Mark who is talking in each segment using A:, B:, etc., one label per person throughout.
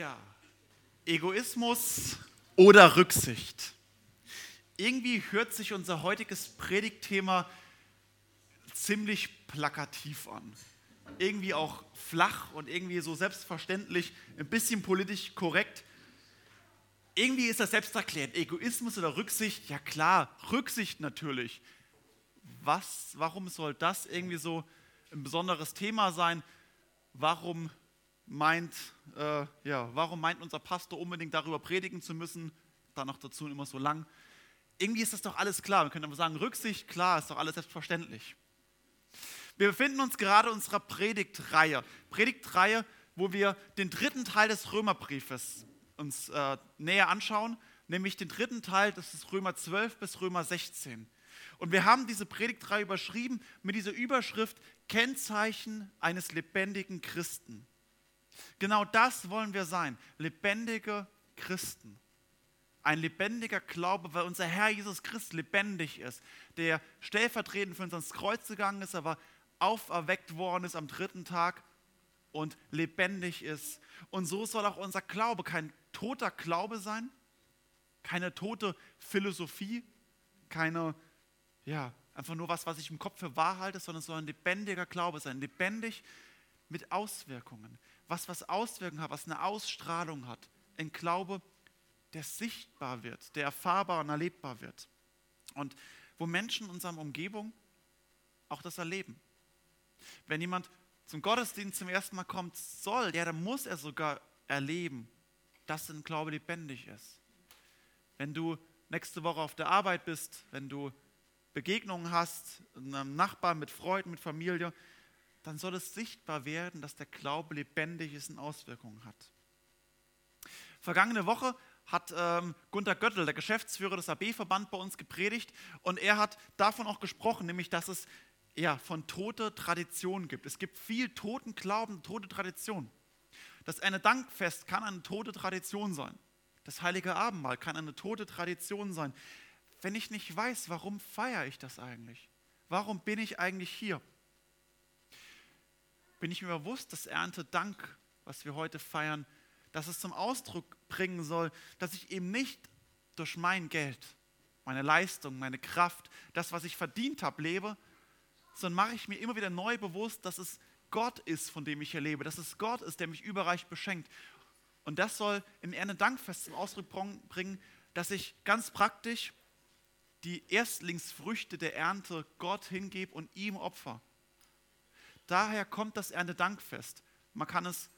A: Ja, Egoismus oder Rücksicht. Irgendwie hört sich unser heutiges Predigtthema ziemlich plakativ an. Irgendwie auch flach und irgendwie so selbstverständlich, ein bisschen politisch korrekt. Irgendwie ist das selbsterklärend. Egoismus oder Rücksicht? Ja klar, Rücksicht natürlich. Was, warum soll das irgendwie so ein besonderes Thema sein? Warum meint, äh, ja, warum meint unser Pastor unbedingt darüber predigen zu müssen? Dann noch dazu immer so lang. Irgendwie ist das doch alles klar. Wir können aber sagen, Rücksicht, klar, ist doch alles selbstverständlich. Wir befinden uns gerade in unserer Predigtreihe. Predigtreihe, wo wir den dritten Teil des Römerbriefes uns äh, näher anschauen, nämlich den dritten Teil, das ist Römer 12 bis Römer 16. Und wir haben diese Predigtreihe überschrieben mit dieser Überschrift Kennzeichen eines lebendigen Christen. Genau das wollen wir sein, lebendige Christen. Ein lebendiger Glaube, weil unser Herr Jesus Christus lebendig ist, der stellvertretend für uns ans Kreuz gegangen ist, aber auferweckt worden ist am dritten Tag und lebendig ist. Und so soll auch unser Glaube kein toter Glaube sein, keine tote Philosophie, keine, ja, einfach nur was, was ich im Kopf für wahr halte, sondern es soll ein lebendiger Glaube sein, lebendig mit Auswirkungen, was was Auswirkungen hat, was eine Ausstrahlung hat. Ein Glaube, der sichtbar wird, der erfahrbar und erlebbar wird. Und wo Menschen in unserer Umgebung auch das erleben. Wenn jemand zum Gottesdienst zum ersten Mal kommt, soll, ja, dann muss er sogar erleben, dass ein Glaube lebendig ist. Wenn du nächste Woche auf der Arbeit bist, wenn du Begegnungen hast, einem Nachbarn, mit Freunden, mit Familie, dann soll es sichtbar werden, dass der Glaube lebendig ist und Auswirkungen hat. Vergangene Woche hat ähm, Gunter Göttel, der Geschäftsführer des AB-Verband, bei uns gepredigt und er hat davon auch gesprochen, nämlich dass es ja, von toter Tradition gibt. Es gibt viel toten Glauben, tote Tradition. Das eine Dankfest kann eine tote Tradition sein. Das heilige Abendmahl kann eine tote Tradition sein. Wenn ich nicht weiß, warum feiere ich das eigentlich? Warum bin ich eigentlich hier? Bin ich mir bewusst, dass Erntedank, was wir heute feiern, dass es zum Ausdruck bringen soll, dass ich eben nicht durch mein Geld, meine Leistung, meine Kraft, das, was ich verdient habe, lebe, sondern mache ich mir immer wieder neu bewusst, dass es Gott ist, von dem ich hier lebe, dass es Gott ist, der mich überreich beschenkt. Und das soll im Erntedankfest zum Ausdruck bringen, dass ich ganz praktisch die Erstlingsfrüchte der Ernte Gott hingebe und ihm opfer. Daher kommt das Erntedankfest. Man kann es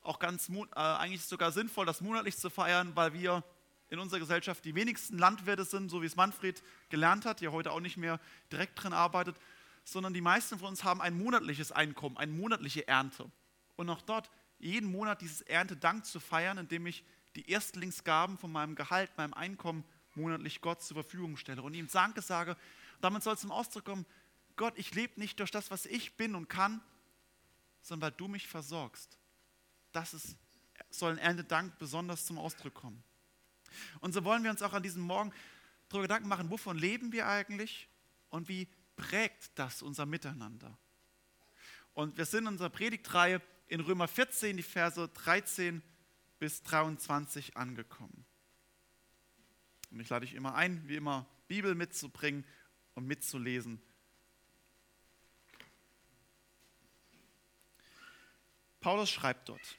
A: auch ganz, äh, eigentlich sogar sinnvoll, das monatlich zu feiern, weil wir in unserer Gesellschaft die wenigsten Landwirte sind, so wie es Manfred gelernt hat, der heute auch nicht mehr direkt drin arbeitet, sondern die meisten von uns haben ein monatliches Einkommen, eine monatliche Ernte. Und auch dort jeden Monat dieses Erntedank zu feiern, indem ich die Erstlingsgaben von meinem Gehalt, meinem Einkommen monatlich Gott zur Verfügung stelle und ihm Danke sage. Damit soll es zum Ausdruck kommen, Gott, ich lebe nicht durch das, was ich bin und kann, sondern weil du mich versorgst. Das ist, soll ein Erntedank besonders zum Ausdruck kommen. Und so wollen wir uns auch an diesem Morgen darüber Gedanken machen, wovon leben wir eigentlich und wie prägt das unser Miteinander. Und wir sind in unserer Predigtreihe in Römer 14, die Verse 13 bis 23 angekommen. Und ich lade dich immer ein, wie immer, Bibel mitzubringen und mitzulesen Paulus schreibt dort,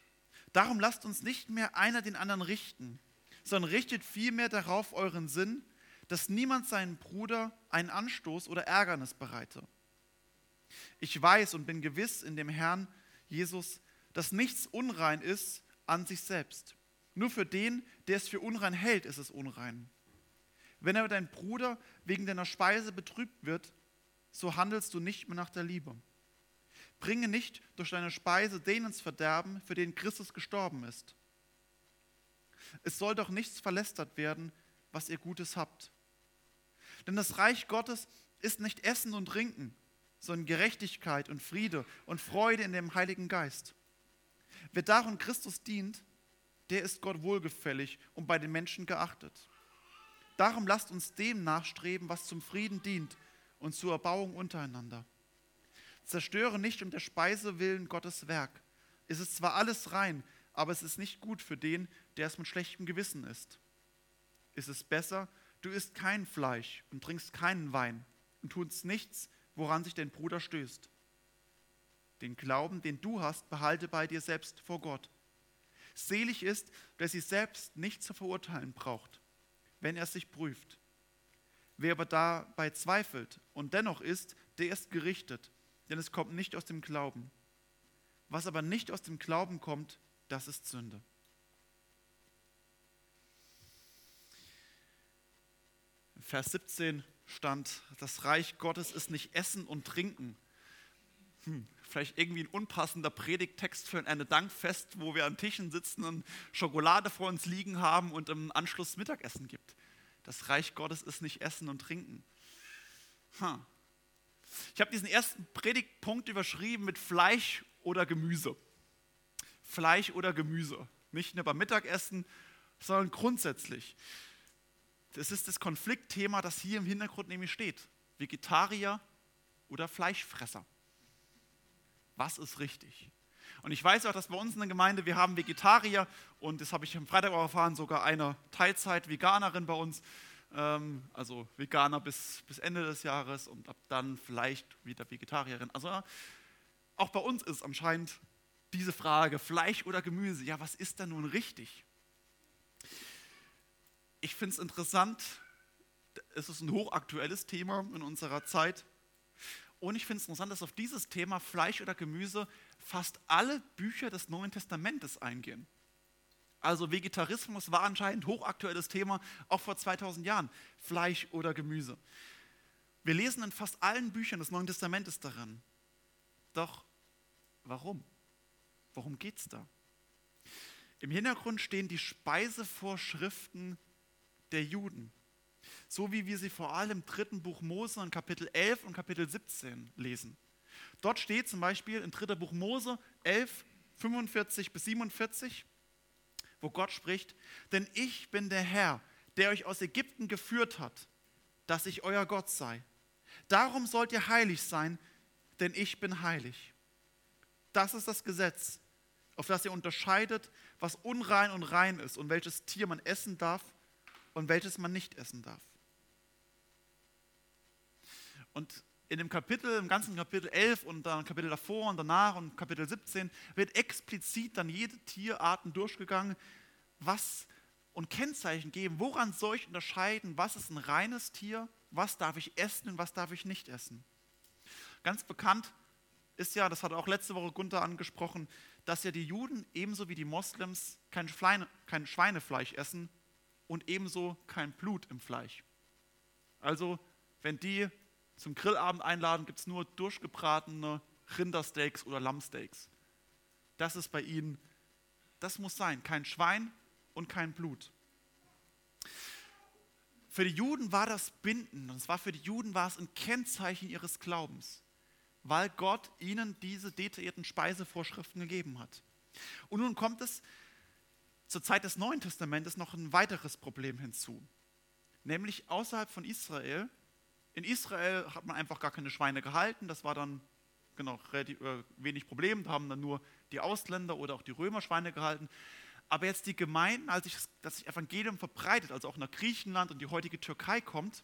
A: darum lasst uns nicht mehr einer den anderen richten, sondern richtet vielmehr darauf euren Sinn, dass niemand seinen Bruder einen Anstoß oder Ärgernis bereite. Ich weiß und bin gewiss in dem Herrn Jesus, dass nichts unrein ist an sich selbst. Nur für den, der es für unrein hält, ist es unrein. Wenn aber dein Bruder wegen deiner Speise betrübt wird, so handelst du nicht mehr nach der Liebe. Bringe nicht durch deine Speise den ins Verderben, für den Christus gestorben ist. Es soll doch nichts verlästert werden, was ihr Gutes habt. Denn das Reich Gottes ist nicht Essen und Trinken, sondern Gerechtigkeit und Friede und Freude in dem Heiligen Geist. Wer darin Christus dient, der ist Gott wohlgefällig und bei den Menschen geachtet. Darum lasst uns dem nachstreben, was zum Frieden dient und zur Erbauung untereinander. Zerstöre nicht um der Speise willen Gottes Werk. Es ist zwar alles rein, aber es ist nicht gut für den, der es mit schlechtem Gewissen isst. Ist es besser, du isst kein Fleisch und trinkst keinen Wein und tust nichts, woran sich dein Bruder stößt. Den Glauben, den du hast, behalte bei dir selbst vor Gott. Selig ist, wer sich selbst nicht zu verurteilen braucht, wenn er sich prüft. Wer aber dabei zweifelt und dennoch ist, der ist gerichtet, denn es kommt nicht aus dem Glauben. Was aber nicht aus dem Glauben kommt, das ist Sünde. Vers 17 stand, das Reich Gottes ist nicht Essen und Trinken. Hm, vielleicht irgendwie ein unpassender Predigttext für ein Dankfest, wo wir an Tischen sitzen und Schokolade vor uns liegen haben und im Anschluss Mittagessen gibt. Das Reich Gottes ist nicht Essen und Trinken. Hm. Ich habe diesen ersten Predigtpunkt überschrieben mit Fleisch oder Gemüse. Fleisch oder Gemüse. Nicht nur beim Mittagessen, sondern grundsätzlich. Das ist das Konfliktthema, das hier im Hintergrund nämlich steht. Vegetarier oder Fleischfresser. Was ist richtig? Und ich weiß auch, dass bei uns in der Gemeinde, wir haben Vegetarier und das habe ich am Freitag auch erfahren, sogar eine Teilzeit-Veganerin bei uns, also Veganer bis, bis Ende des Jahres und ab dann vielleicht wieder Vegetarierin. Also auch bei uns ist anscheinend diese Frage, Fleisch oder Gemüse, ja, was ist da nun richtig? Ich finde es interessant, es ist ein hochaktuelles Thema in unserer Zeit. Und ich finde es interessant, dass auf dieses Thema Fleisch oder Gemüse fast alle Bücher des Neuen Testamentes eingehen. Also Vegetarismus war anscheinend hochaktuelles Thema, auch vor 2000 Jahren. Fleisch oder Gemüse. Wir lesen in fast allen Büchern des Neuen Testamentes darin. Doch warum? Worum geht es da? Im Hintergrund stehen die Speisevorschriften der Juden, so wie wir sie vor allem im dritten Buch Mose in Kapitel 11 und Kapitel 17 lesen. Dort steht zum Beispiel im dritten Buch Mose 11, 45 bis 47, wo Gott spricht, denn ich bin der Herr, der euch aus Ägypten geführt hat, dass ich euer Gott sei. Darum sollt ihr heilig sein, denn ich bin heilig. Das ist das Gesetz, auf das ihr unterscheidet, was unrein und rein ist und welches Tier man essen darf und welches man nicht essen darf. Und in dem Kapitel, im ganzen Kapitel 11 und dann Kapitel davor und danach und Kapitel 17 wird explizit dann jede Tierarten durchgegangen, was und Kennzeichen geben, woran soll ich unterscheiden, was ist ein reines Tier, was darf ich essen und was darf ich nicht essen. Ganz bekannt ist ja, das hat auch letzte Woche Gunther angesprochen, dass ja die Juden ebenso wie die Moslems kein, Schweine, kein Schweinefleisch essen und ebenso kein Blut im Fleisch. Also, wenn die zum Grillabend einladen, gibt es nur durchgebratene Rindersteaks oder Lammsteaks. Das ist bei ihnen, das muss sein, kein Schwein und kein Blut. Für die Juden war das Binden, und zwar für die Juden war es ein Kennzeichen ihres Glaubens weil Gott ihnen diese detaillierten Speisevorschriften gegeben hat. Und nun kommt es zur Zeit des Neuen Testamentes noch ein weiteres Problem hinzu, nämlich außerhalb von Israel. In Israel hat man einfach gar keine Schweine gehalten, das war dann genau relativ, äh, wenig Problem, da haben dann nur die Ausländer oder auch die Römer Schweine gehalten. Aber jetzt die Gemeinden, als sich das Evangelium verbreitet, also auch nach Griechenland und die heutige Türkei kommt,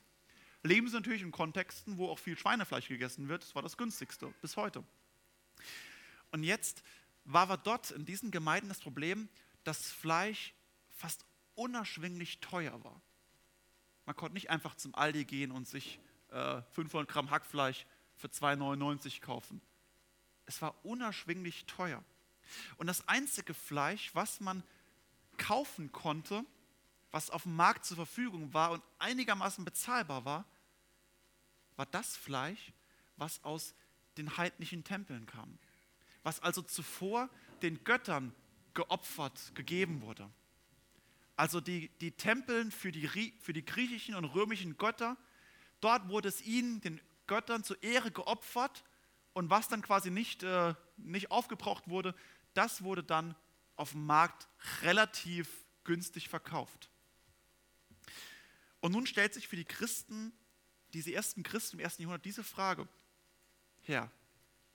A: leben sie natürlich in Kontexten, wo auch viel Schweinefleisch gegessen wird. Das war das günstigste bis heute. Und jetzt war aber dort in diesen Gemeinden das Problem, dass Fleisch fast unerschwinglich teuer war. Man konnte nicht einfach zum Aldi gehen und sich äh, 500 Gramm Hackfleisch für 2,99 kaufen. Es war unerschwinglich teuer. Und das einzige Fleisch, was man kaufen konnte, was auf dem Markt zur Verfügung war und einigermaßen bezahlbar war, war das Fleisch, was aus den heidnischen Tempeln kam, was also zuvor den Göttern geopfert, gegeben wurde. Also die, die Tempeln für die, für die griechischen und römischen Götter, dort wurde es ihnen, den Göttern, zur Ehre geopfert und was dann quasi nicht, äh, nicht aufgebraucht wurde, das wurde dann auf dem Markt relativ günstig verkauft. Und nun stellt sich für die Christen, diese ersten Christen im ersten Jahrhundert, diese Frage. Herr,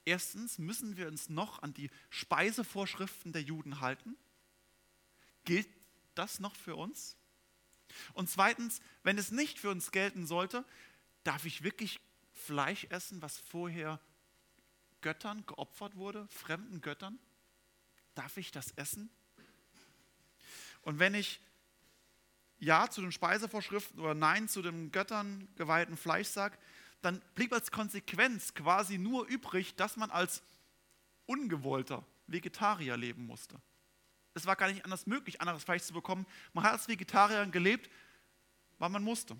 A: erstens müssen wir uns noch an die Speisevorschriften der Juden halten. gilt das noch für uns? Und zweitens, wenn es nicht für uns gelten sollte, darf ich wirklich Fleisch essen, was vorher Göttern geopfert wurde, fremden Göttern? Darf ich das essen? Und wenn ich Ja zu den Speisevorschriften oder Nein zu dem Göttern geweihten Fleisch sage, dann blieb als Konsequenz quasi nur übrig, dass man als ungewollter Vegetarier leben musste. Es war gar nicht anders möglich, anderes Fleisch zu bekommen. Man hat als Vegetarier gelebt, weil man musste.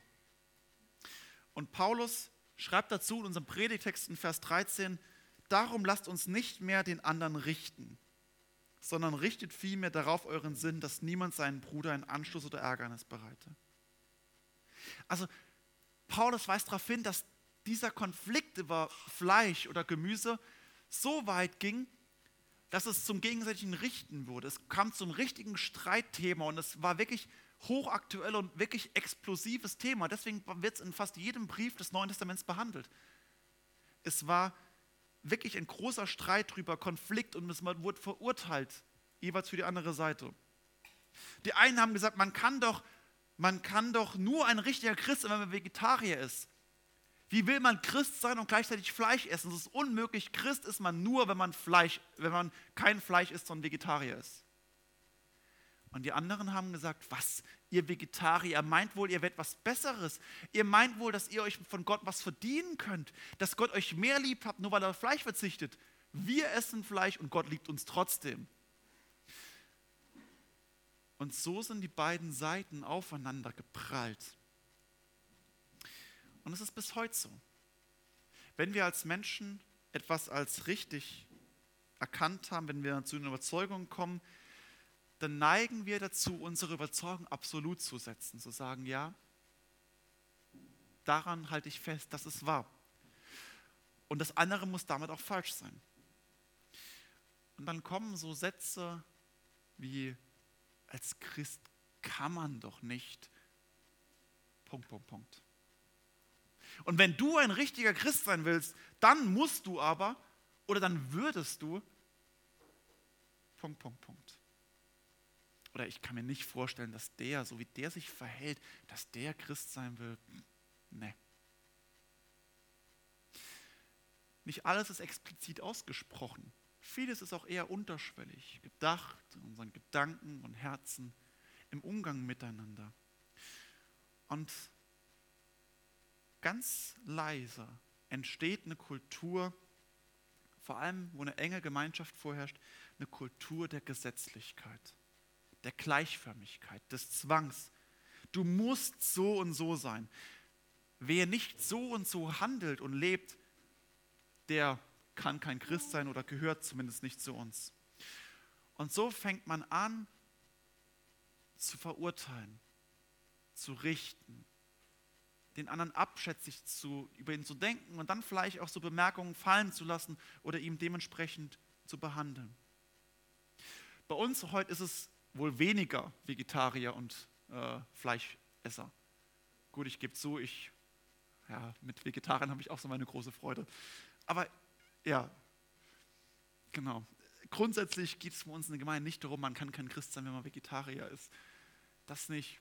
A: Und Paulus schreibt dazu in unserem Predigtext in Vers 13, darum lasst uns nicht mehr den anderen richten, sondern richtet vielmehr darauf euren Sinn, dass niemand seinen Bruder einen Anschluss oder Ärgernis bereite. Also Paulus weist darauf hin, dass dieser Konflikt über Fleisch oder Gemüse so weit ging, dass es zum gegenseitigen Richten wurde. Es kam zum richtigen Streitthema und es war wirklich hochaktuell und wirklich explosives Thema. Deswegen wird es in fast jedem Brief des Neuen Testaments behandelt. Es war wirklich ein großer Streit darüber, Konflikt und es wurde verurteilt, jeweils für die andere Seite. Die einen haben gesagt, man kann doch, man kann doch nur ein richtiger Christ sein, wenn man Vegetarier ist. Wie will man Christ sein und gleichzeitig Fleisch essen? Das ist unmöglich. Christ ist man nur, wenn man Fleisch, wenn man kein Fleisch isst, sondern Vegetarier ist. Und die anderen haben gesagt, was, ihr Vegetarier, meint wohl, ihr werdet was Besseres. Ihr meint wohl, dass ihr euch von Gott was verdienen könnt, dass Gott euch mehr liebt habt, nur weil er auf Fleisch verzichtet. Wir essen Fleisch und Gott liebt uns trotzdem. Und so sind die beiden Seiten aufeinander geprallt. Und es ist bis heute so. Wenn wir als Menschen etwas als richtig erkannt haben, wenn wir zu einer Überzeugung kommen, dann neigen wir dazu, unsere Überzeugung absolut zu setzen, zu sagen, ja, daran halte ich fest, das ist wahr. Und das andere muss damit auch falsch sein. Und dann kommen so Sätze wie, als Christ kann man doch nicht. Punkt, Punkt, Punkt. Und wenn du ein richtiger Christ sein willst, dann musst du aber oder dann würdest du. Punkt, Punkt, Punkt. Oder ich kann mir nicht vorstellen, dass der, so wie der sich verhält, dass der Christ sein will. Nee. Nicht alles ist explizit ausgesprochen. Vieles ist auch eher unterschwellig, gedacht in unseren Gedanken und Herzen, im Umgang miteinander. Und ganz leise entsteht eine Kultur, vor allem wo eine enge Gemeinschaft vorherrscht, eine Kultur der Gesetzlichkeit, der Gleichförmigkeit, des Zwangs. Du musst so und so sein. Wer nicht so und so handelt und lebt, der kann kein Christ sein oder gehört zumindest nicht zu uns. Und so fängt man an zu verurteilen, zu richten, den anderen abschätzig zu, über ihn zu denken und dann vielleicht auch so Bemerkungen fallen zu lassen oder ihm dementsprechend zu behandeln. Bei uns heute ist es wohl weniger Vegetarier und äh, Fleischesser. Gut, ich gebe zu, ich, ja, mit Vegetariern habe ich auch so meine große Freude. Aber ja, genau. Grundsätzlich geht es bei uns in der Gemeinde nicht darum, man kann kein Christ sein, wenn man Vegetarier ist. Das nicht.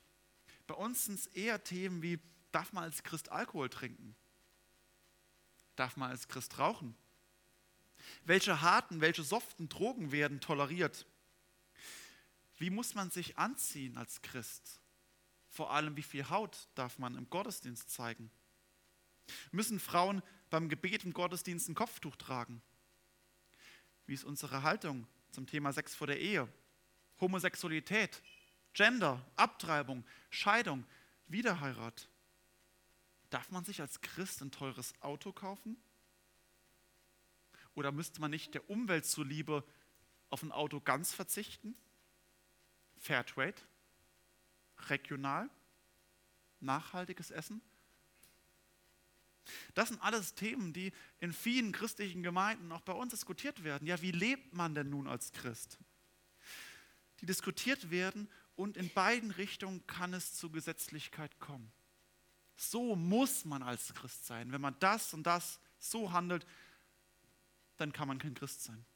A: Bei uns sind es eher Themen wie, Darf man als Christ Alkohol trinken? Darf man als Christ rauchen? Welche harten, welche soften Drogen werden toleriert? Wie muss man sich anziehen als Christ? Vor allem, wie viel Haut darf man im Gottesdienst zeigen? Müssen Frauen beim Gebet im Gottesdienst ein Kopftuch tragen? Wie ist unsere Haltung zum Thema Sex vor der Ehe? Homosexualität, Gender, Abtreibung, Scheidung, Wiederheirat? Darf man sich als Christ ein teures Auto kaufen? Oder müsste man nicht der Umwelt zuliebe auf ein Auto ganz verzichten? Fairtrade, regional, nachhaltiges Essen? Das sind alles Themen, die in vielen christlichen Gemeinden auch bei uns diskutiert werden. Ja, wie lebt man denn nun als Christ? Die diskutiert werden und in beiden Richtungen kann es zu Gesetzlichkeit kommen. So muss man als Christ sein. Wenn man das und das so handelt, dann kann man kein Christ sein.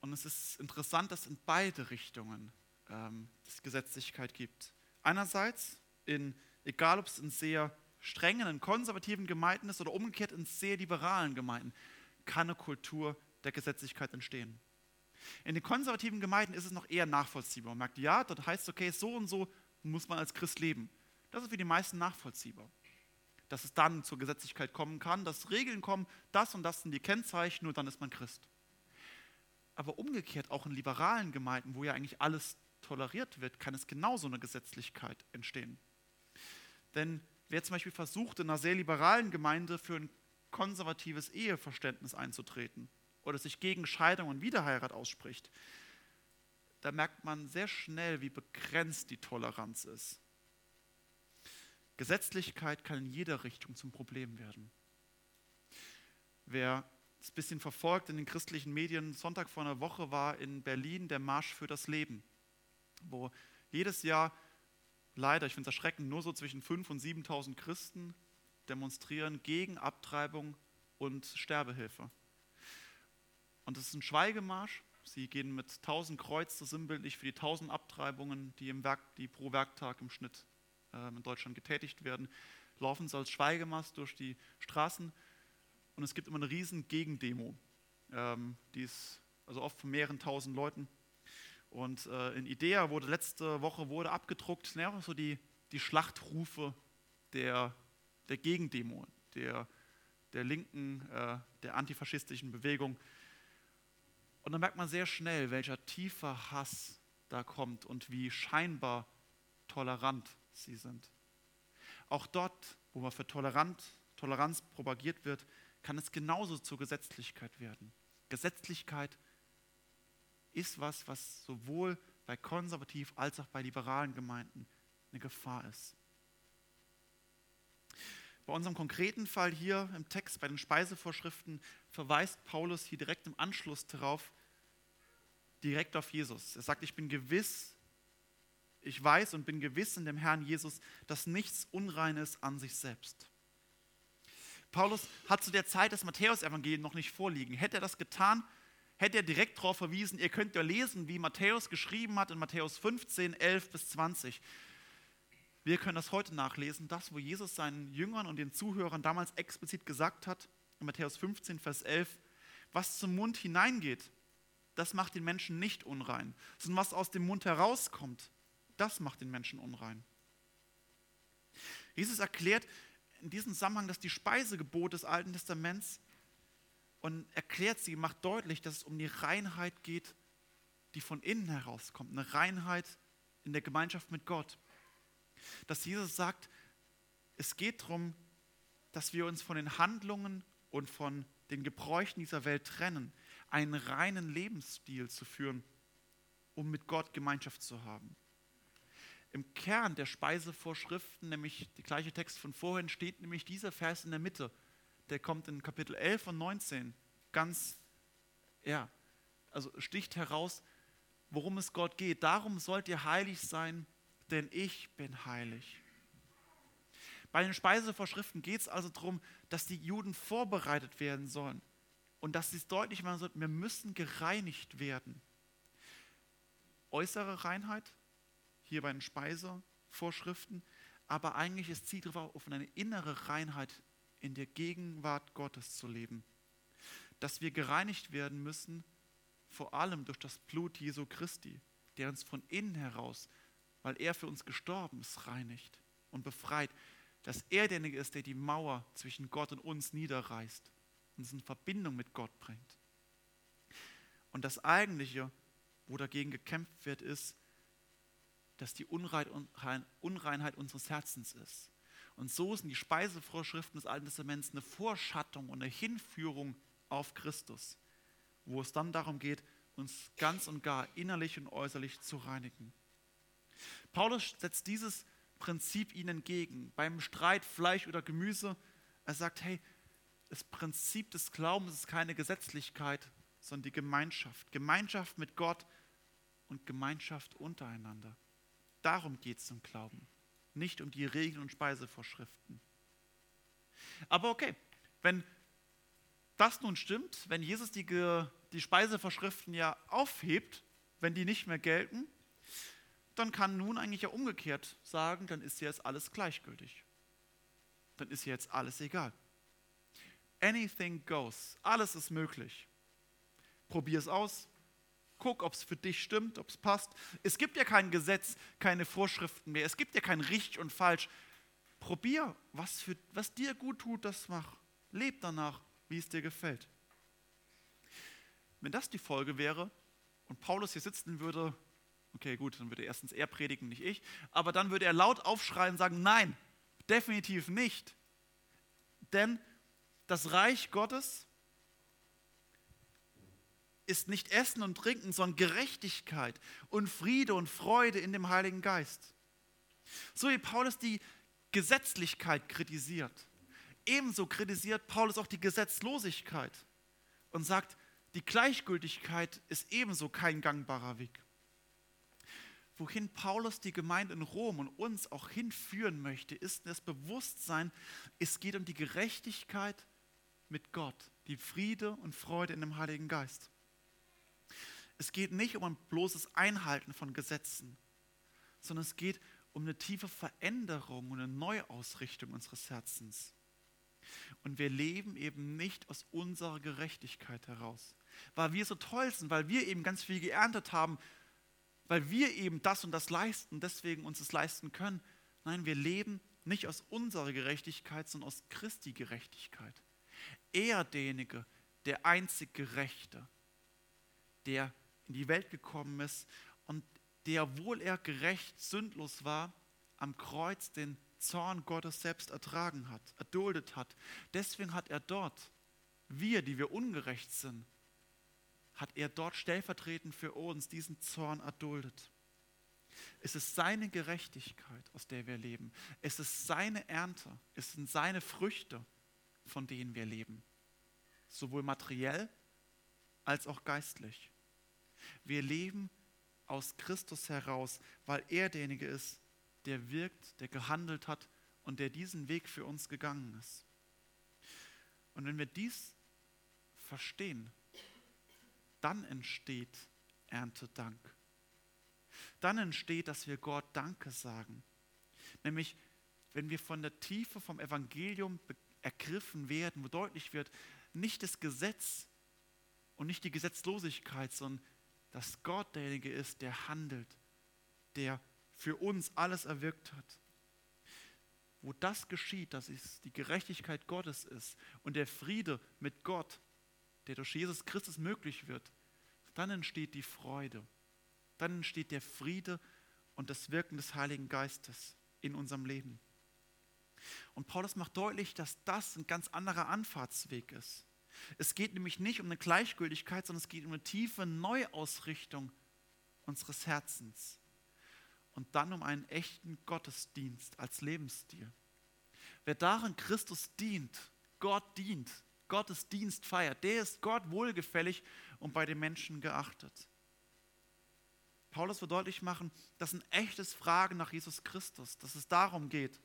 A: Und es ist interessant, dass in beide Richtungen ähm, es Gesetzlichkeit gibt. Einerseits, in, egal ob es in sehr strengen, in konservativen Gemeinden ist oder umgekehrt in sehr liberalen Gemeinden, kann eine Kultur der Gesetzlichkeit entstehen. In den konservativen Gemeinden ist es noch eher nachvollziehbar. Man merkt, ja, dort heißt es, okay, so und so muss man als Christ leben. Das ist für die meisten nachvollziehbar. Dass es dann zur Gesetzlichkeit kommen kann, dass Regeln kommen, das und das sind die Kennzeichen, nur dann ist man Christ. Aber umgekehrt, auch in liberalen Gemeinden, wo ja eigentlich alles toleriert wird, kann es genauso eine Gesetzlichkeit entstehen. Denn wer zum Beispiel versucht, in einer sehr liberalen Gemeinde für ein konservatives Eheverständnis einzutreten oder sich gegen Scheidung und Wiederheirat ausspricht, da merkt man sehr schnell, wie begrenzt die Toleranz ist. Gesetzlichkeit kann in jeder Richtung zum Problem werden. Wer es ein bisschen verfolgt in den christlichen Medien, Sonntag vor einer Woche war in Berlin der Marsch für das Leben, wo jedes Jahr leider, ich finde es erschreckend, nur so zwischen 5.000 und 7.000 Christen demonstrieren gegen Abtreibung und Sterbehilfe. Und es ist ein Schweigemarsch. Sie gehen mit 1000 Kreuze sinnbildlich für die 1000 Abtreibungen, die, im Werk, die pro Werktag im Schnitt äh, in Deutschland getätigt werden, laufen sie als Schweigemarsch durch die Straßen. Und es gibt immer eine riesen Gegendemo. Ähm, die ist also oft von mehreren tausend Leuten. Und äh, in Idea wurde letzte Woche wurde abgedruckt, ne, so die, die Schlachtrufe der, der Gegendemo, der, der linken, äh, der antifaschistischen Bewegung. Und dann merkt man sehr schnell, welcher tiefer Hass da kommt und wie scheinbar tolerant sie sind. Auch dort, wo man für Tolerant, Toleranz propagiert wird, kann es genauso zur Gesetzlichkeit werden. Gesetzlichkeit ist was, was sowohl bei konservativ als auch bei liberalen Gemeinden eine Gefahr ist. Bei unserem konkreten Fall hier im Text, bei den Speisevorschriften, verweist Paulus hier direkt im Anschluss darauf, direkt auf Jesus. Er sagt, ich bin gewiss, ich weiß und bin gewiss in dem Herrn Jesus, dass nichts Unreines an sich selbst. Paulus hat zu der Zeit das Matthäusevangelium noch nicht vorliegen. Hätte er das getan, hätte er direkt darauf verwiesen, ihr könnt ja lesen, wie Matthäus geschrieben hat in Matthäus 15, 11 bis 20. Wir können das heute nachlesen, das, wo Jesus seinen Jüngern und den Zuhörern damals explizit gesagt hat, in Matthäus 15, Vers 11, was zum Mund hineingeht, das macht den Menschen nicht unrein, sondern was aus dem Mund herauskommt, das macht den Menschen unrein. Jesus erklärt in diesem Zusammenhang, dass die Speisegebote des Alten Testaments und erklärt sie, macht deutlich, dass es um die Reinheit geht, die von innen herauskommt, eine Reinheit in der Gemeinschaft mit Gott. Dass Jesus sagt, es geht darum, dass wir uns von den Handlungen und von den Gebräuchen dieser Welt trennen, einen reinen Lebensstil zu führen, um mit Gott Gemeinschaft zu haben. Im Kern der Speisevorschriften, nämlich der gleiche Text von vorhin, steht nämlich dieser Vers in der Mitte der kommt in Kapitel 11 und 19 ganz, ja, also sticht heraus, worum es Gott geht. Darum sollt ihr heilig sein, denn ich bin heilig. Bei den Speisevorschriften geht es also darum, dass die Juden vorbereitet werden sollen und dass sie es deutlich machen sollten, wir müssen gereinigt werden. Äußere Reinheit, hier bei den Speisevorschriften, aber eigentlich ist Ziel darauf auf eine innere Reinheit in der Gegenwart Gottes zu leben. Dass wir gereinigt werden müssen, vor allem durch das Blut Jesu Christi, der uns von innen heraus, weil er für uns gestorben ist, reinigt und befreit. Dass er derjenige ist, der die Mauer zwischen Gott und uns niederreißt und uns in Verbindung mit Gott bringt. Und das Eigentliche, wo dagegen gekämpft wird, ist, dass die Unreinheit unseres Herzens ist. Und so sind die Speisevorschriften des Alten Testaments eine Vorschattung und eine Hinführung auf Christus, wo es dann darum geht, uns ganz und gar innerlich und äußerlich zu reinigen. Paulus setzt dieses Prinzip ihnen entgegen. Beim Streit Fleisch oder Gemüse, er sagt, hey, das Prinzip des Glaubens ist keine Gesetzlichkeit, sondern die Gemeinschaft. Gemeinschaft mit Gott und Gemeinschaft untereinander. Darum geht es im Glauben nicht um die Regeln und Speisevorschriften. Aber okay, wenn das nun stimmt, wenn Jesus die die Speisevorschriften ja aufhebt, wenn die nicht mehr gelten, dann kann nun eigentlich ja umgekehrt sagen, dann ist jetzt alles gleichgültig. Dann ist jetzt alles egal. Anything goes. Alles ist möglich. Probier es aus. Guck, ob es für dich stimmt, ob es passt. Es gibt ja kein Gesetz, keine Vorschriften mehr. Es gibt ja kein richtig und falsch. Probier, was, für, was dir gut tut, das mach. Leb danach, wie es dir gefällt. Wenn das die Folge wäre und Paulus hier sitzen würde, okay, gut, dann würde erstens er predigen, nicht ich, aber dann würde er laut aufschreien und sagen, nein, definitiv nicht. Denn das Reich Gottes ist nicht Essen und Trinken, sondern Gerechtigkeit und Friede und Freude in dem Heiligen Geist. So wie Paulus die Gesetzlichkeit kritisiert, ebenso kritisiert Paulus auch die Gesetzlosigkeit und sagt, die Gleichgültigkeit ist ebenso kein gangbarer Weg. Wohin Paulus die Gemeinde in Rom und uns auch hinführen möchte, ist das Bewusstsein, es geht um die Gerechtigkeit mit Gott, die Friede und Freude in dem Heiligen Geist. Es geht nicht um ein bloßes Einhalten von Gesetzen, sondern es geht um eine tiefe Veränderung und eine Neuausrichtung unseres Herzens. Und wir leben eben nicht aus unserer Gerechtigkeit heraus, weil wir so toll sind, weil wir eben ganz viel geerntet haben, weil wir eben das und das leisten, deswegen uns es leisten können. Nein, wir leben nicht aus unserer Gerechtigkeit, sondern aus Christi Gerechtigkeit. Er derjenige, der einzig Gerechte, der in die Welt gekommen ist und der, obwohl er gerecht, sündlos war, am Kreuz den Zorn Gottes selbst ertragen hat, erduldet hat. Deswegen hat er dort, wir, die wir ungerecht sind, hat er dort stellvertretend für uns diesen Zorn erduldet. Es ist seine Gerechtigkeit, aus der wir leben. Es ist seine Ernte. Es sind seine Früchte, von denen wir leben. Sowohl materiell als auch geistlich. Wir leben aus Christus heraus, weil er derjenige ist, der wirkt, der gehandelt hat und der diesen Weg für uns gegangen ist. Und wenn wir dies verstehen, dann entsteht Erntedank. Dann entsteht, dass wir Gott Danke sagen. Nämlich, wenn wir von der Tiefe vom Evangelium ergriffen werden, wo deutlich wird, nicht das Gesetz und nicht die Gesetzlosigkeit, sondern dass Gott derjenige ist, der handelt, der für uns alles erwirkt hat. Wo das geschieht, dass es die Gerechtigkeit Gottes ist und der Friede mit Gott, der durch Jesus Christus möglich wird, dann entsteht die Freude, dann entsteht der Friede und das Wirken des Heiligen Geistes in unserem Leben. Und Paulus macht deutlich, dass das ein ganz anderer Anfahrtsweg ist. Es geht nämlich nicht um eine Gleichgültigkeit, sondern es geht um eine tiefe Neuausrichtung unseres Herzens. Und dann um einen echten Gottesdienst als Lebensstil. Wer darin Christus dient, Gott dient, Gottes Dienst feiert, der ist Gott wohlgefällig und bei den Menschen geachtet. Paulus will deutlich machen, das ist ein echtes Fragen nach Jesus Christus, dass es darum geht,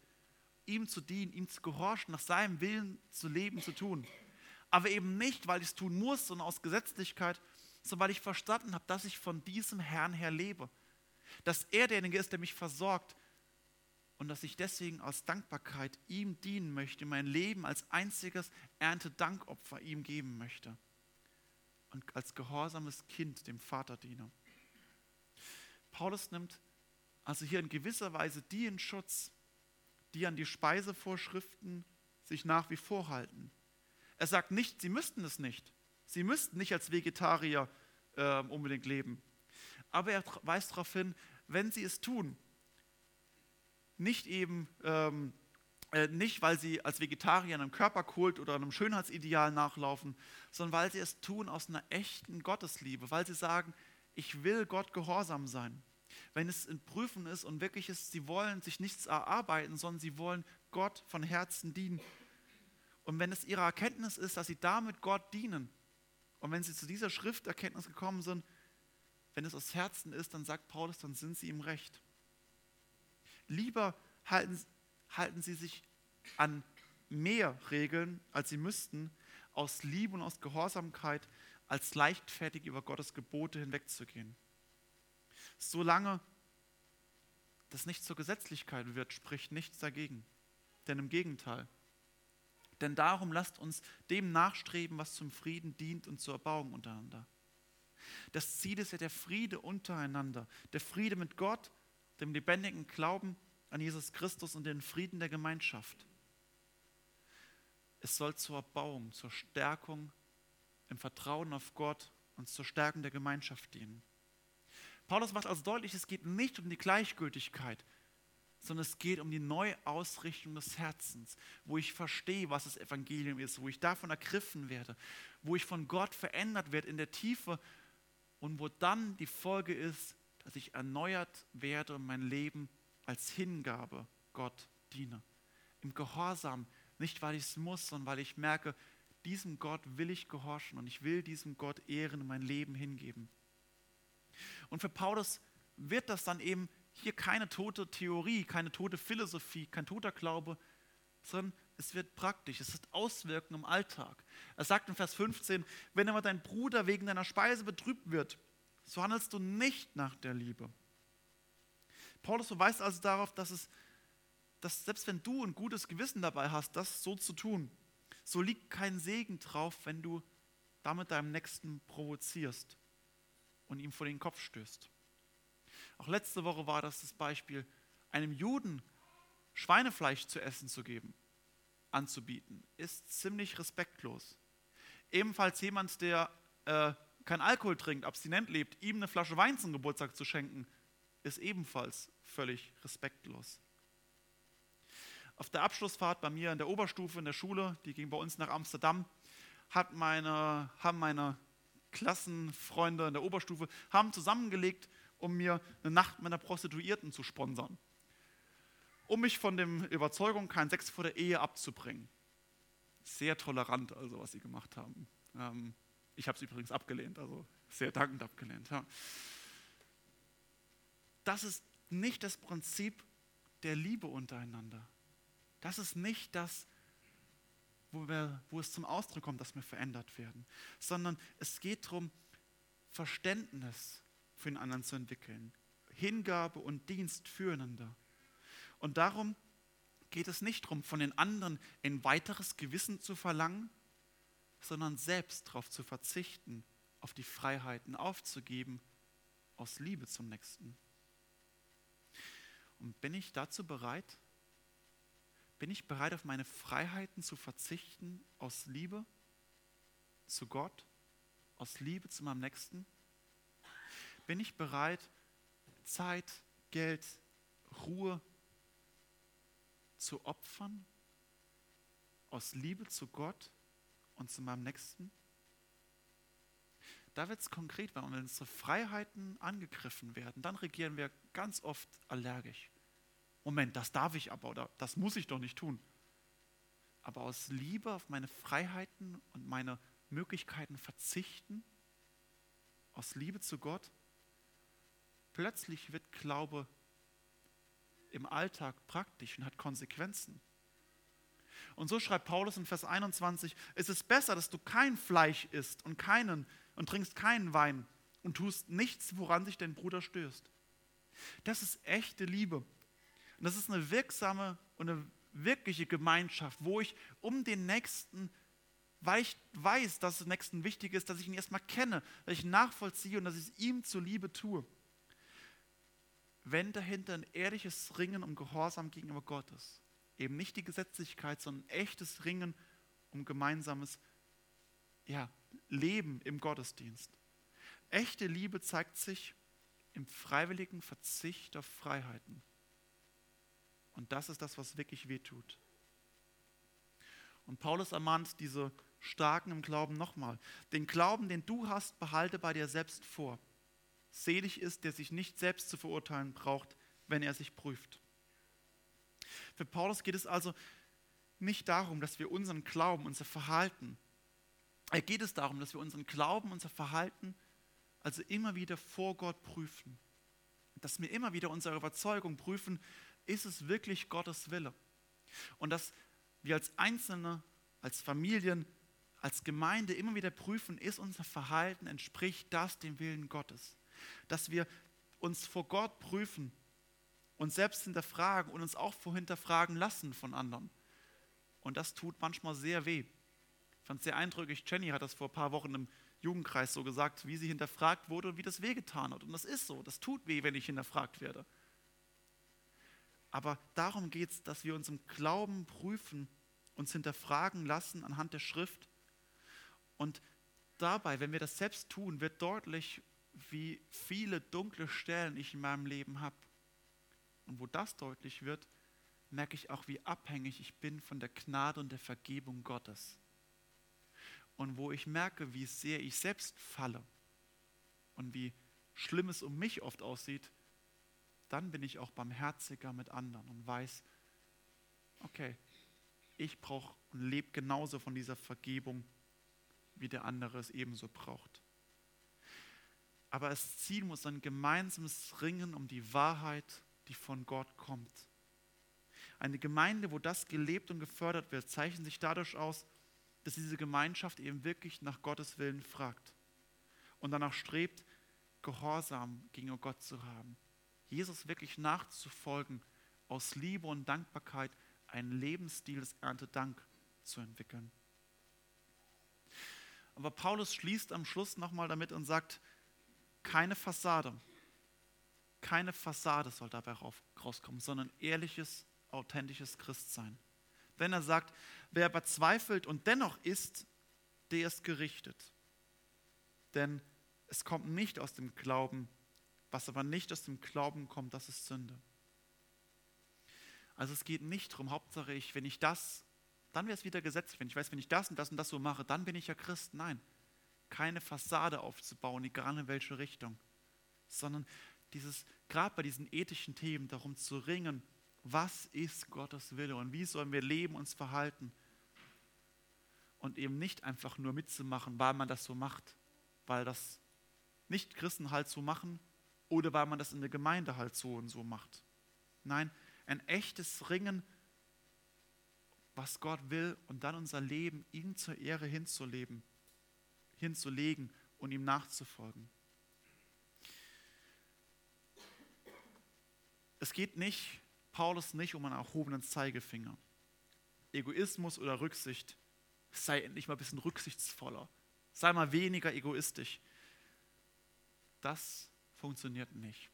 A: ihm zu dienen, ihm zu gehorchen, nach seinem Willen zu leben, zu tun. Aber eben nicht, weil ich es tun muss, sondern aus Gesetzlichkeit, sondern weil ich verstanden habe, dass ich von diesem Herrn her lebe. Dass er derjenige ist, der mich versorgt und dass ich deswegen aus Dankbarkeit ihm dienen möchte, mein Leben als einziges Erntedankopfer ihm geben möchte und als gehorsames Kind dem Vater diene. Paulus nimmt also hier in gewisser Weise die in Schutz, die an die Speisevorschriften sich nach wie vor halten. Er sagt nicht, sie müssten es nicht. Sie müssten nicht als Vegetarier äh, unbedingt leben. Aber er weist darauf hin, wenn sie es tun, nicht eben, ähm, äh, nicht weil sie als Vegetarier einem Körperkult oder einem Schönheitsideal nachlaufen, sondern weil sie es tun aus einer echten Gottesliebe, weil sie sagen, ich will Gott gehorsam sein wenn es in Prüfen ist und wirklich ist, sie wollen sich nichts erarbeiten, sondern sie wollen Gott von Herzen dienen. Und wenn es ihre Erkenntnis ist, dass sie damit Gott dienen, und wenn sie zu dieser Schrifterkenntnis gekommen sind, wenn es aus Herzen ist, dann sagt Paulus, dann sind sie im Recht. Lieber halten, halten sie sich an mehr Regeln, als sie müssten, aus Liebe und aus Gehorsamkeit, als leichtfertig über Gottes Gebote hinwegzugehen. Solange das nicht zur Gesetzlichkeit wird, spricht nichts dagegen. Denn im Gegenteil. Denn darum lasst uns dem nachstreben, was zum Frieden dient und zur Erbauung untereinander. Das Ziel ist ja der Friede untereinander, der Friede mit Gott, dem lebendigen Glauben an Jesus Christus und den Frieden der Gemeinschaft. Es soll zur Erbauung, zur Stärkung im Vertrauen auf Gott und zur Stärkung der Gemeinschaft dienen. Paulus macht also deutlich, es geht nicht um die Gleichgültigkeit, sondern es geht um die Neuausrichtung des Herzens, wo ich verstehe, was das Evangelium ist, wo ich davon ergriffen werde, wo ich von Gott verändert werde in der Tiefe und wo dann die Folge ist, dass ich erneuert werde und mein Leben als Hingabe Gott diene. Im Gehorsam, nicht weil ich es muss, sondern weil ich merke, diesem Gott will ich gehorchen und ich will diesem Gott Ehren und mein Leben hingeben. Und für Paulus wird das dann eben hier keine tote Theorie, keine tote Philosophie, kein toter Glaube, sondern es wird praktisch, es hat Auswirkungen im Alltag. Er sagt in Vers 15, wenn aber dein Bruder wegen deiner Speise betrübt wird, so handelst du nicht nach der Liebe. Paulus verweist also darauf, dass, es, dass selbst wenn du ein gutes Gewissen dabei hast, das so zu tun, so liegt kein Segen drauf, wenn du damit deinem Nächsten provozierst und ihm vor den Kopf stößt. Auch letzte Woche war das das Beispiel, einem Juden Schweinefleisch zu essen zu geben, anzubieten, ist ziemlich respektlos. Ebenfalls jemand, der äh, kein Alkohol trinkt, abstinent lebt, ihm eine Flasche Wein zum Geburtstag zu schenken, ist ebenfalls völlig respektlos. Auf der Abschlussfahrt bei mir in der Oberstufe in der Schule, die ging bei uns nach Amsterdam, hat meine, haben meine Klassenfreunde in der Oberstufe haben zusammengelegt, um mir eine Nacht mit einer Prostituierten zu sponsern. Um mich von der Überzeugung, keinen Sex vor der Ehe abzubringen. Sehr tolerant, also was sie gemacht haben. Ähm, ich habe es übrigens abgelehnt, also sehr dankend abgelehnt. Ja. Das ist nicht das Prinzip der Liebe untereinander. Das ist nicht das, wo, wir, wo es zum Ausdruck kommt, dass wir verändert werden, sondern es geht darum, Verständnis für den anderen zu entwickeln, Hingabe und Dienst füreinander. Und darum geht es nicht darum, von den anderen ein weiteres Gewissen zu verlangen, sondern selbst darauf zu verzichten, auf die Freiheiten aufzugeben, aus Liebe zum Nächsten. Und bin ich dazu bereit? Bin ich bereit, auf meine Freiheiten zu verzichten aus Liebe zu Gott, aus Liebe zu meinem Nächsten? Bin ich bereit, Zeit, Geld, Ruhe zu opfern aus Liebe zu Gott und zu meinem Nächsten? Da wird es konkret, weil wenn unsere Freiheiten angegriffen werden, dann regieren wir ganz oft allergisch. Moment, das darf ich aber oder das muss ich doch nicht tun. Aber aus Liebe auf meine Freiheiten und meine Möglichkeiten verzichten, aus Liebe zu Gott, plötzlich wird Glaube im Alltag praktisch und hat Konsequenzen. Und so schreibt Paulus in Vers 21, es ist besser, dass du kein Fleisch isst und keinen und trinkst keinen Wein und tust nichts, woran sich dein Bruder stößt. Das ist echte Liebe. Und das ist eine wirksame und eine wirkliche Gemeinschaft, wo ich um den Nächsten, weil ich weiß, dass der Nächsten wichtig ist, dass ich ihn erstmal kenne, dass ich ihn nachvollziehe und dass ich es ihm zuliebe tue. Wenn dahinter ein ehrliches Ringen um Gehorsam gegenüber Gott ist, eben nicht die Gesetzlichkeit, sondern ein echtes Ringen um gemeinsames ja, Leben im Gottesdienst. Echte Liebe zeigt sich im freiwilligen Verzicht auf Freiheiten. Und das ist das, was wirklich wehtut. Und Paulus ermahnt diese Starken im Glauben nochmal. Den Glauben, den du hast, behalte bei dir selbst vor. Selig ist, der sich nicht selbst zu verurteilen braucht, wenn er sich prüft. Für Paulus geht es also nicht darum, dass wir unseren Glauben, unser Verhalten, er geht es darum, dass wir unseren Glauben, unser Verhalten also immer wieder vor Gott prüfen. Dass wir immer wieder unsere Überzeugung prüfen, ist es wirklich Gottes Wille? Und dass wir als Einzelne, als Familien als Gemeinde immer wieder prüfen, ist unser Verhalten, entspricht das dem Willen Gottes? Dass wir uns vor Gott prüfen, uns selbst hinterfragen und uns auch vor hinterfragen lassen von anderen. Und das tut manchmal sehr weh. Ich fand es sehr eindrücklich, Jenny hat das vor ein paar Wochen im Jugendkreis so gesagt, wie sie hinterfragt wurde und wie das wehgetan hat. Und das ist so, das tut weh, wenn ich hinterfragt werde. Aber darum geht es, dass wir uns im Glauben prüfen, uns hinterfragen lassen anhand der Schrift. Und dabei, wenn wir das selbst tun, wird deutlich, wie viele dunkle Stellen ich in meinem Leben habe. Und wo das deutlich wird, merke ich auch, wie abhängig ich bin von der Gnade und der Vergebung Gottes. Und wo ich merke, wie sehr ich selbst falle und wie schlimm es um mich oft aussieht, dann bin ich auch barmherziger mit anderen und weiß, okay, ich brauche und lebe genauso von dieser Vergebung, wie der andere es ebenso braucht. Aber das Ziel muss ein gemeinsames Ringen um die Wahrheit, die von Gott kommt. Eine Gemeinde, wo das gelebt und gefördert wird, zeichnet sich dadurch aus, dass diese Gemeinschaft eben wirklich nach Gottes Willen fragt und danach strebt, Gehorsam gegenüber Gott zu haben. Jesus wirklich nachzufolgen, aus Liebe und Dankbarkeit einen Lebensstil des Erntedank zu entwickeln. Aber Paulus schließt am Schluss nochmal damit und sagt, keine Fassade, keine Fassade soll dabei rauskommen, sondern ehrliches, authentisches Christsein. Denn er sagt, wer aber zweifelt und dennoch ist, der ist gerichtet. Denn es kommt nicht aus dem Glauben, was aber nicht aus dem Glauben kommt, das ist Sünde. Also es geht nicht darum, Hauptsache ich, wenn ich das, dann wäre es wieder gesetzlich. Wenn ich weiß, wenn ich das und das und das so mache, dann bin ich ja Christ. Nein, keine Fassade aufzubauen, egal in welche Richtung, sondern dieses, gerade bei diesen ethischen Themen darum zu ringen, was ist Gottes Wille und wie sollen wir leben, uns verhalten. Und eben nicht einfach nur mitzumachen, weil man das so macht, weil das Nicht-Christen halt so machen oder weil man das in der Gemeinde halt so und so macht. Nein, ein echtes Ringen, was Gott will und dann unser Leben ihm zur Ehre hinzuleben, hinzulegen und ihm nachzufolgen. Es geht nicht Paulus nicht um einen erhobenen Zeigefinger. Egoismus oder Rücksicht. Sei endlich mal ein bisschen rücksichtsvoller. Sei mal weniger egoistisch. Das funktioniert nicht.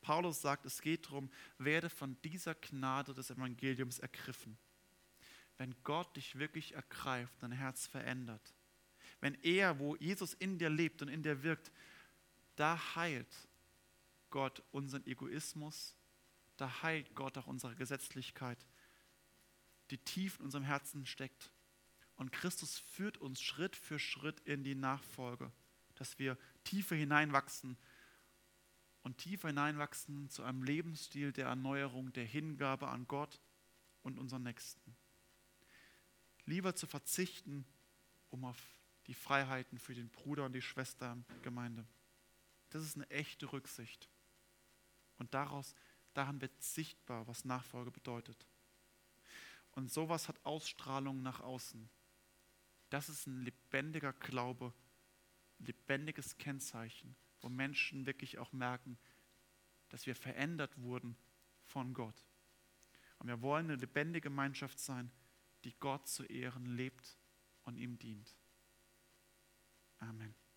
A: Paulus sagt, es geht darum, werde von dieser Gnade des Evangeliums ergriffen. Wenn Gott dich wirklich ergreift, dein Herz verändert. Wenn er, wo Jesus in dir lebt und in dir wirkt, da heilt Gott unseren Egoismus, da heilt Gott auch unsere Gesetzlichkeit, die tief in unserem Herzen steckt. Und Christus führt uns Schritt für Schritt in die Nachfolge, dass wir tiefer hineinwachsen und tiefer hineinwachsen zu einem Lebensstil der Erneuerung, der Hingabe an Gott und unseren Nächsten. Lieber zu verzichten, um auf die Freiheiten für den Bruder und die Schwester in Gemeinde. Das ist eine echte Rücksicht. Und daraus daran wird sichtbar, was Nachfolge bedeutet. Und sowas hat Ausstrahlung nach außen. Das ist ein lebendiger Glaube, ein lebendiges Kennzeichen, wo Menschen wirklich auch merken, dass wir verändert wurden von Gott. Und wir wollen eine lebendige Gemeinschaft sein, die Gott zu Ehren lebt und ihm dient. Amen.